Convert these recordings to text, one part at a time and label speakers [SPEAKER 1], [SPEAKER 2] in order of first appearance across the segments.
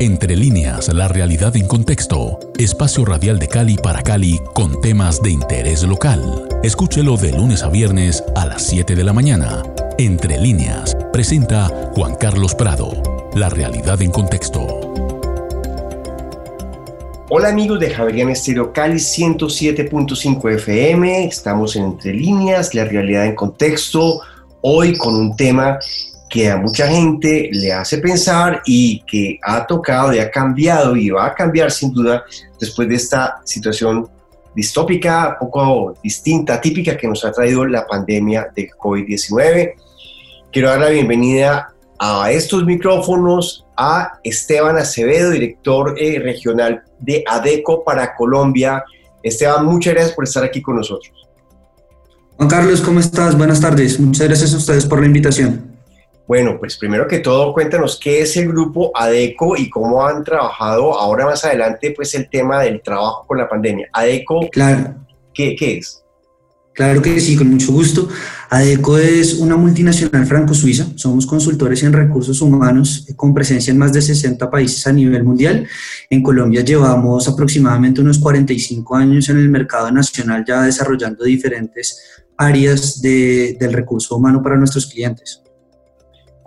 [SPEAKER 1] Entre líneas, la realidad en contexto. Espacio radial de Cali para Cali con temas de interés local. Escúchelo de lunes a viernes a las 7 de la mañana. Entre líneas, presenta Juan Carlos Prado. La realidad en contexto.
[SPEAKER 2] Hola amigos de Javerian Estéreo Cali 107.5 FM. Estamos en Entre líneas, la realidad en contexto. Hoy con un tema que a mucha gente le hace pensar y que ha tocado y ha cambiado y va a cambiar sin duda después de esta situación distópica, poco distinta, típica que nos ha traído la pandemia del COVID-19. Quiero dar la bienvenida a estos micrófonos a Esteban Acevedo, director eh, regional de ADECO para Colombia. Esteban, muchas gracias por estar aquí con nosotros.
[SPEAKER 3] Juan Carlos, ¿cómo estás? Buenas tardes. Muchas gracias a ustedes por la invitación.
[SPEAKER 2] Bueno, pues primero que todo, cuéntanos qué es el grupo ADECO y cómo han trabajado ahora más adelante, pues el tema del trabajo con la pandemia. ADECO,
[SPEAKER 3] claro.
[SPEAKER 2] ¿qué, qué es?
[SPEAKER 3] Claro que sí, con mucho gusto. ADECO es una multinacional franco-suiza. Somos consultores en recursos humanos con presencia en más de 60 países a nivel mundial. En Colombia llevamos aproximadamente unos 45 años en el mercado nacional ya desarrollando diferentes áreas de, del recurso humano para nuestros clientes.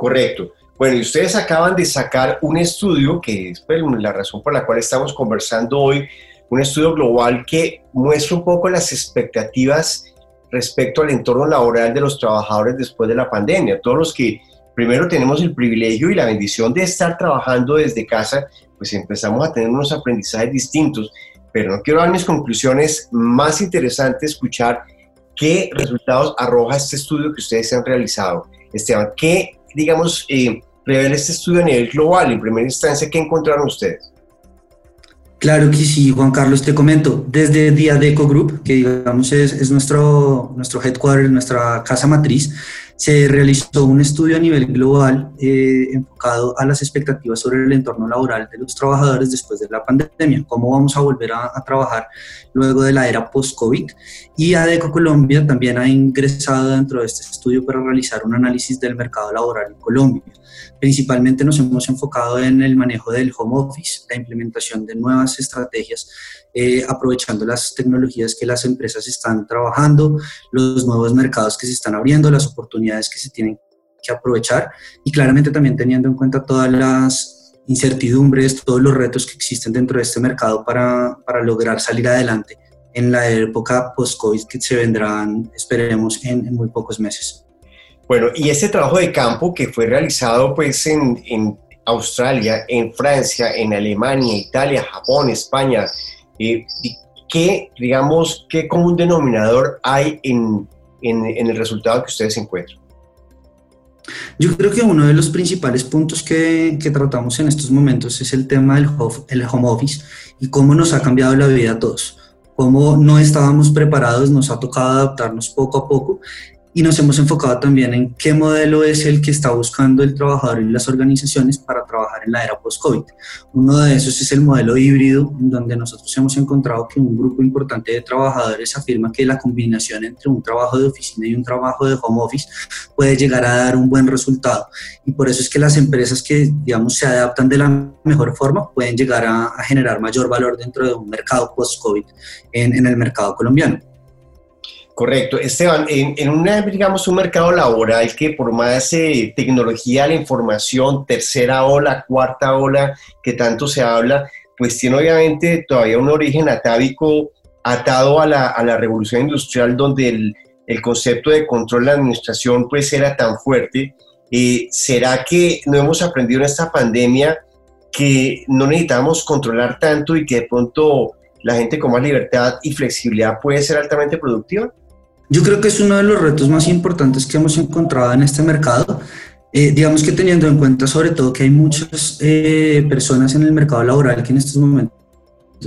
[SPEAKER 2] Correcto. Bueno, y ustedes acaban de sacar un estudio, que es pues, la razón por la cual estamos conversando hoy, un estudio global que muestra un poco las expectativas respecto al entorno laboral de los trabajadores después de la pandemia. Todos los que primero tenemos el privilegio y la bendición de estar trabajando desde casa, pues empezamos a tener unos aprendizajes distintos. Pero no quiero dar mis conclusiones, más interesante escuchar qué resultados arroja este estudio que ustedes han realizado. Esteban, ¿qué digamos, eh, revela este estudio a nivel global? En primera instancia, ¿qué encontraron ustedes?
[SPEAKER 3] Claro que sí, Juan Carlos, te comento. Desde Diadeco Group, que digamos es, es nuestro, nuestro headquarter, nuestra casa matriz, se realizó un estudio a nivel global eh, enfocado a las expectativas sobre el entorno laboral de los trabajadores después de la pandemia, cómo vamos a volver a, a trabajar luego de la era post-COVID. Y ADECO Colombia también ha ingresado dentro de este estudio para realizar un análisis del mercado laboral en Colombia. Principalmente nos hemos enfocado en el manejo del home office, la implementación de nuevas estrategias, eh, aprovechando las tecnologías que las empresas están trabajando, los nuevos mercados que se están abriendo, las oportunidades que se tienen que aprovechar y claramente también teniendo en cuenta todas las incertidumbres, todos los retos que existen dentro de este mercado para, para lograr salir adelante en la época post-COVID que se vendrán, esperemos, en, en muy pocos meses.
[SPEAKER 2] Bueno, y ese trabajo de campo que fue realizado pues en, en Australia, en Francia, en Alemania, Italia, Japón, España, eh, ¿qué, digamos, qué común denominador hay en, en, en, el resultado que ustedes encuentran?
[SPEAKER 3] Yo creo que uno de los principales puntos que, que tratamos en estos momentos es el tema del el home office y cómo nos ha cambiado la vida a todos cómo no estábamos preparados, nos ha tocado adaptarnos poco a poco y nos hemos enfocado también en qué modelo es el que está buscando el trabajador y las organizaciones para trabajar en la era post-COVID. Uno de esos es el modelo híbrido, en donde nosotros hemos encontrado que un grupo importante de trabajadores afirma que la combinación entre un trabajo de oficina y un trabajo de home office puede llegar a dar un buen resultado. Y por eso es que las empresas que, digamos, se adaptan de la mejor forma pueden llegar a, a generar mayor valor dentro de un mercado post-COVID en, en el mercado colombiano.
[SPEAKER 2] Correcto. Esteban, en, en digamos, un mercado laboral que por más eh, tecnología, la información, tercera ola, cuarta ola, que tanto se habla, pues tiene obviamente todavía un origen atávico atado a la, a la revolución industrial donde el, el, concepto de control de la administración pues era tan fuerte. Eh, ¿Será que no hemos aprendido en esta pandemia que no necesitamos controlar tanto y que de pronto la gente con más libertad y flexibilidad puede ser altamente productiva?
[SPEAKER 3] Yo creo que es uno de los retos más importantes que hemos encontrado en este mercado. Eh, digamos que teniendo en cuenta sobre todo que hay muchas eh, personas en el mercado laboral que en estos momentos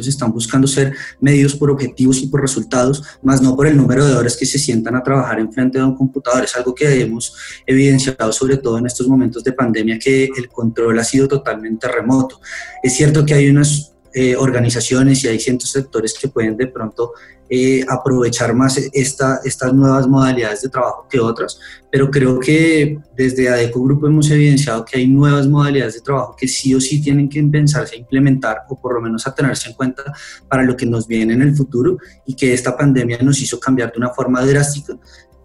[SPEAKER 3] están buscando ser medidos por objetivos y por resultados, más no por el número de horas que se sientan a trabajar en frente de un computador. Es algo que hemos evidenciado sobre todo en estos momentos de pandemia, que el control ha sido totalmente remoto. Es cierto que hay unas eh, organizaciones y hay ciertos sectores que pueden de pronto eh, aprovechar más esta, estas nuevas modalidades de trabajo que otras, pero creo que desde ADECO Grupo hemos evidenciado que hay nuevas modalidades de trabajo que sí o sí tienen que empezarse a implementar o por lo menos a tenerse en cuenta para lo que nos viene en el futuro y que esta pandemia nos hizo cambiar de una forma drástica,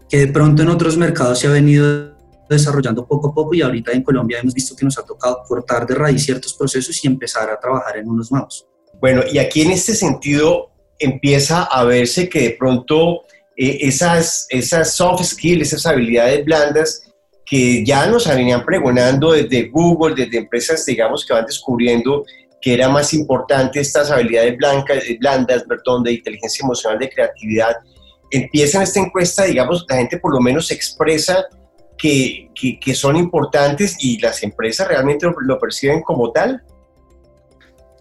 [SPEAKER 3] que de pronto en otros mercados se ha venido desarrollando poco a poco y ahorita en Colombia hemos visto que nos ha tocado cortar de raíz ciertos procesos y empezar a trabajar en unos nuevos.
[SPEAKER 2] Bueno, y aquí en este sentido empieza a verse que de pronto eh, esas, esas soft skills, esas habilidades blandas que ya nos venían pregonando desde Google, desde empresas, digamos, que van descubriendo que era más importante estas habilidades blancas, blandas, perdón, de inteligencia emocional, de creatividad, empieza en esta encuesta, digamos, la gente por lo menos expresa que, que, son importantes y las empresas realmente lo, perciben como tal?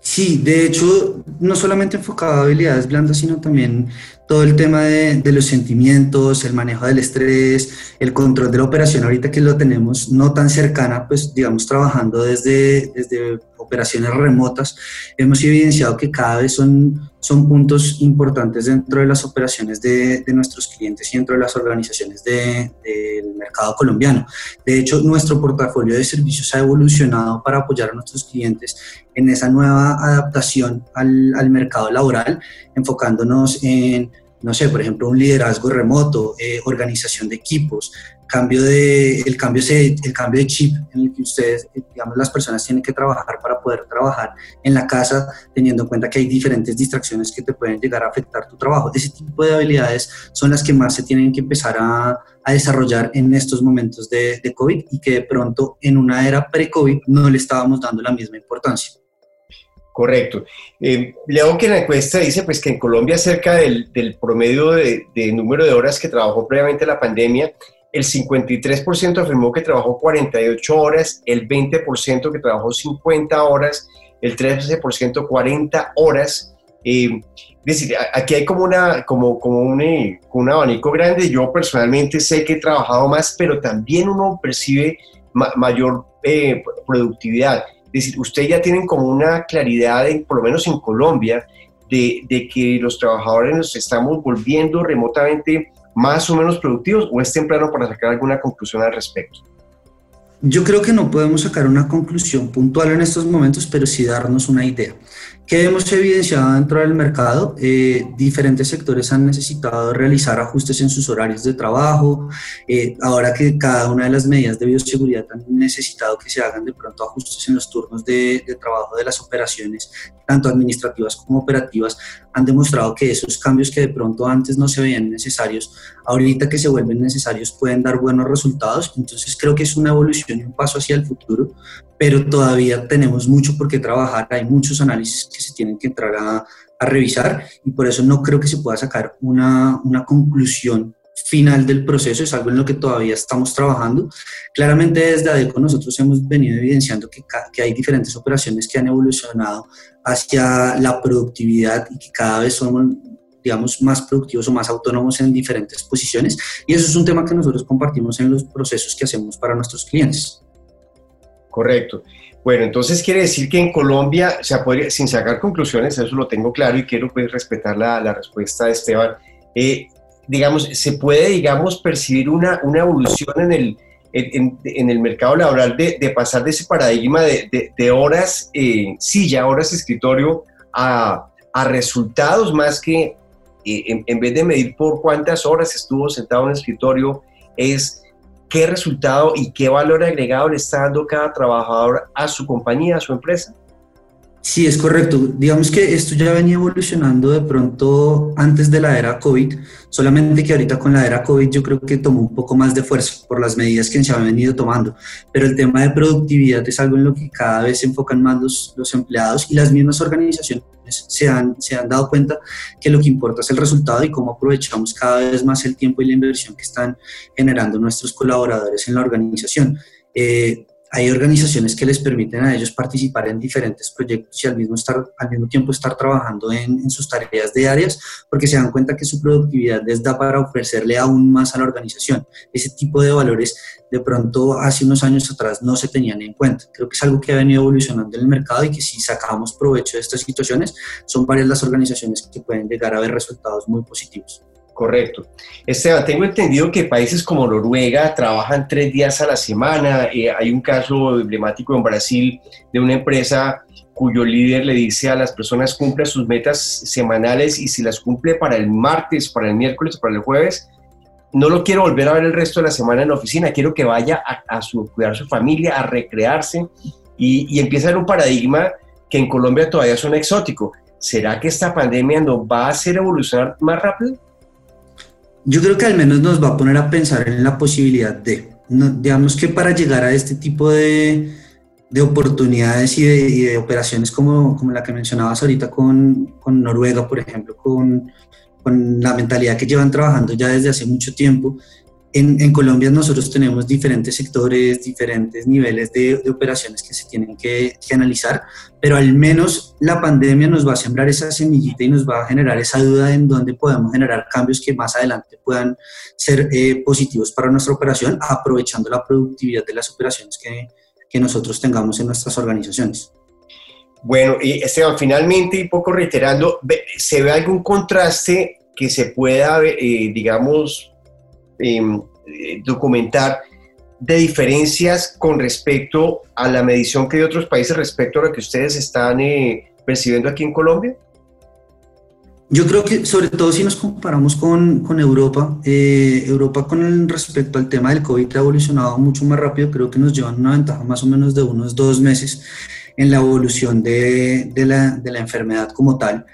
[SPEAKER 3] Sí, de hecho, no solamente enfocado a habilidades blandas, sino también todo el tema de, de, los sentimientos, el manejo del estrés, el control de la operación, ahorita que lo tenemos no tan cercana, pues digamos, trabajando desde, desde operaciones remotas, hemos evidenciado que cada vez son, son puntos importantes dentro de las operaciones de, de nuestros clientes y dentro de las organizaciones del mercado colombiano. De hecho, nuestro portafolio de servicios ha evolucionado para apoyar a nuestros clientes en esa nueva adaptación al, al mercado laboral, enfocándonos en no sé, por ejemplo, un liderazgo remoto, eh, organización de equipos, cambio de, el, cambio, el cambio de chip en el que ustedes, eh, digamos, las personas tienen que trabajar para poder trabajar en la casa, teniendo en cuenta que hay diferentes distracciones que te pueden llegar a afectar tu trabajo. Ese tipo de habilidades son las que más se tienen que empezar a, desarrollar en estos momentos de, de COVID y que de pronto en una era pre-COVID no le estábamos dando la misma importancia.
[SPEAKER 2] Correcto. Eh, que la encuesta dice pues, que en Colombia cerca del, promedio de, número de horas que trabajó previamente la pandemia, el 53% afirmó que trabajó 48 horas, el 20% que trabajó 50 horas, el 13% 40 horas. Eh, es decir, aquí hay como, una, como, como un, eh, un, abanico grande. Yo personalmente sé que he trabajado más, pero también uno percibe mayor productividad. Es decir, ustedes ya tienen como una claridad, por lo menos en Colombia, de, de, que los trabajadores nos estamos volviendo remotamente más o menos productivos o es temprano para sacar alguna conclusión al respecto?
[SPEAKER 3] Yo creo que no podemos sacar una conclusión puntual en estos momentos, pero sí darnos una idea. ¿Qué hemos evidenciado dentro del mercado? Eh, diferentes sectores han necesitado realizar ajustes en sus horarios de trabajo. Eh, ahora que cada una de las medidas de bioseguridad han necesitado que se hagan de pronto ajustes en los turnos de trabajo de las operaciones, tanto administrativas como operativas, han demostrado que esos cambios que de pronto antes no se veían necesarios, ahorita que se vuelven necesarios pueden dar buenos resultados. Entonces creo que es una evolución y un paso hacia el futuro, pero todavía tenemos mucho por qué trabajar, hay muchos análisis que se tienen que entrar a, a revisar y por eso no creo que se pueda sacar una, una conclusión final del proceso, es algo en lo que todavía estamos trabajando. Claramente desde ADECO nosotros hemos venido evidenciando que, que, hay diferentes operaciones que han evolucionado hacia la productividad y que cada vez somos digamos, más productivos o más autónomos en diferentes posiciones. Y eso es un tema que nosotros compartimos en los procesos que hacemos para nuestros clientes.
[SPEAKER 2] Correcto. Bueno, entonces quiere decir que en Colombia, o sea, podría, sin sacar conclusiones, eso lo tengo claro y quiero pues, respetar la, la respuesta de Esteban, eh, digamos, se puede, digamos, percibir una, una evolución en el, en, el mercado laboral de, pasar de ese paradigma de, horas eh, silla, horas escritorio, a, a resultados más que eh, en, en, vez de medir por cuántas horas estuvo sentado en escritorio, es qué resultado y qué valor agregado le está dando cada trabajador a su compañía, a su empresa.
[SPEAKER 3] Sí, es correcto. Digamos que esto ya venía evolucionando de pronto antes de la era COVID, solamente que ahorita con la era COVID yo creo que tomó un poco más de fuerza por las medidas que se han venido tomando. Pero el tema de productividad es algo en lo que cada vez se enfocan más los, los empleados y las mismas organizaciones se han, se han dado cuenta que lo que importa es el resultado y cómo aprovechamos cada vez más el tiempo y la inversión que están generando nuestros colaboradores en la organización. Eh, hay organizaciones que les permiten a ellos participar en diferentes proyectos y al mismo, tiempo estar trabajando en, en, sus tareas diarias porque se dan cuenta que su productividad les da para ofrecerle aún más a la organización. Ese tipo de valores de pronto hace unos años atrás no se tenían en cuenta. Creo que es algo que ha venido evolucionando en el mercado y que si sacamos provecho de estas situaciones, son varias las organizaciones que pueden llegar a ver resultados muy positivos.
[SPEAKER 2] Correcto. Esteban, tengo entendido que países como Noruega trabajan tres días a la semana. Eh, hay un caso emblemático en Brasil de una empresa cuyo líder le dice a las personas cumple sus metas semanales y si las cumple para el martes, para el miércoles para el jueves, no lo quiero volver a ver el resto de la semana en la oficina, quiero que vaya a, su, cuidar a su familia, a recrearse y, y empieza a un paradigma que en Colombia todavía es un exótico. ¿Será que esta pandemia nos va a hacer evolucionar más rápido?
[SPEAKER 3] Yo creo que al menos nos va a poner a pensar en la posibilidad de, digamos que para llegar a este tipo de, de oportunidades y de, operaciones como, como, la que mencionabas ahorita con, con Noruega, por ejemplo, con, con, la mentalidad que llevan trabajando ya desde hace mucho tiempo, en, Colombia nosotros tenemos diferentes sectores, diferentes niveles de, operaciones que se tienen que, analizar, pero al menos la pandemia nos va a sembrar esa semillita y nos va a generar esa duda en dónde podemos generar cambios que más adelante puedan ser eh, positivos para nuestra operación, aprovechando la productividad de las operaciones que, que nosotros tengamos en nuestras organizaciones.
[SPEAKER 2] Bueno, y Esteban, finalmente, un poco reiterando, ¿se ve algún contraste que se pueda, eh, digamos, eh, documentar de diferencias con respecto a la medición que hay otros países respecto a lo que ustedes están eh, percibiendo aquí en Colombia?
[SPEAKER 3] Yo creo que sobre todo si nos comparamos con, con Europa, eh, Europa con respecto al tema del COVID ha evolucionado mucho más rápido, creo que nos llevan una ventaja más o menos de unos dos meses en la evolución de, de, la, de la enfermedad como tal.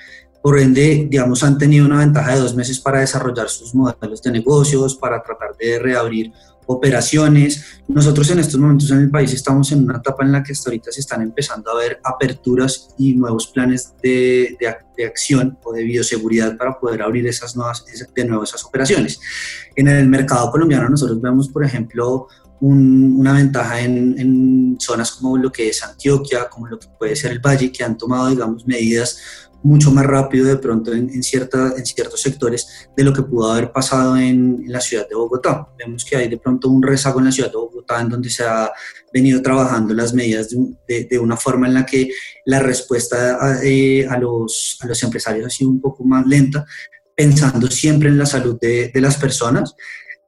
[SPEAKER 3] Por ende, digamos, han tenido una ventaja de dos meses para desarrollar sus modelos de negocios, para tratar de reabrir operaciones. Nosotros en estos momentos en el país estamos en una etapa en la que hasta ahorita se están empezando a ver aperturas y nuevos planes de, de, acción o de bioseguridad para poder abrir esas nuevas, de nuevo esas operaciones. En el mercado colombiano nosotros vemos, por ejemplo, una ventaja en, en, zonas como lo que es Antioquia, como lo que puede ser el Valle, que han tomado, digamos, medidas mucho más rápido de pronto en, en, cierta, en ciertos sectores de lo que pudo haber pasado en, la ciudad de Bogotá. Vemos que hay de pronto un rezago en la ciudad de Bogotá en donde se ha venido trabajando las medidas de, de, una forma en la que la respuesta a, eh, a, los, a los empresarios ha sido un poco más lenta, pensando siempre en la salud de, de las personas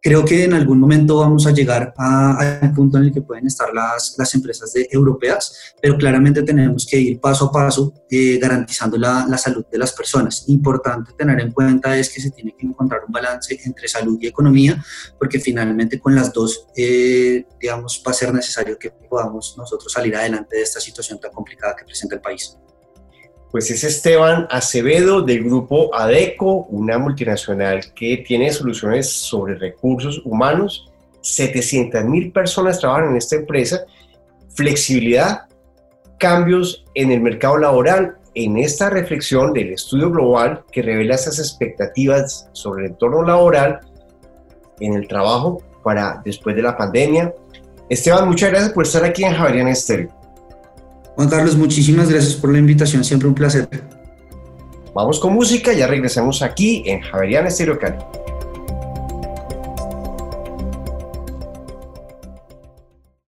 [SPEAKER 3] Creo que en algún momento vamos a llegar al punto en el que pueden estar las, las empresas de, europeas, pero claramente tenemos que ir paso a paso eh, garantizando la, la, salud de las personas. Importante tener en cuenta es que se tiene que encontrar un balance entre salud y economía, porque finalmente con las dos, eh, digamos, va a ser necesario que podamos nosotros salir adelante de esta situación tan complicada que presenta el país
[SPEAKER 2] pues es Esteban Acevedo del grupo ADECO, una multinacional que tiene soluciones sobre recursos humanos. 700 mil personas trabajan en esta empresa. Flexibilidad, cambios en el mercado laboral. En esta reflexión del estudio global que revela esas expectativas sobre el entorno laboral en el trabajo para después de la pandemia. Esteban, muchas gracias por estar aquí en Javerian Estéreo.
[SPEAKER 3] Juan Carlos, muchísimas gracias por la invitación, siempre un placer.
[SPEAKER 2] Vamos con música, ya regresamos aquí en Javerian Estéreo Cali.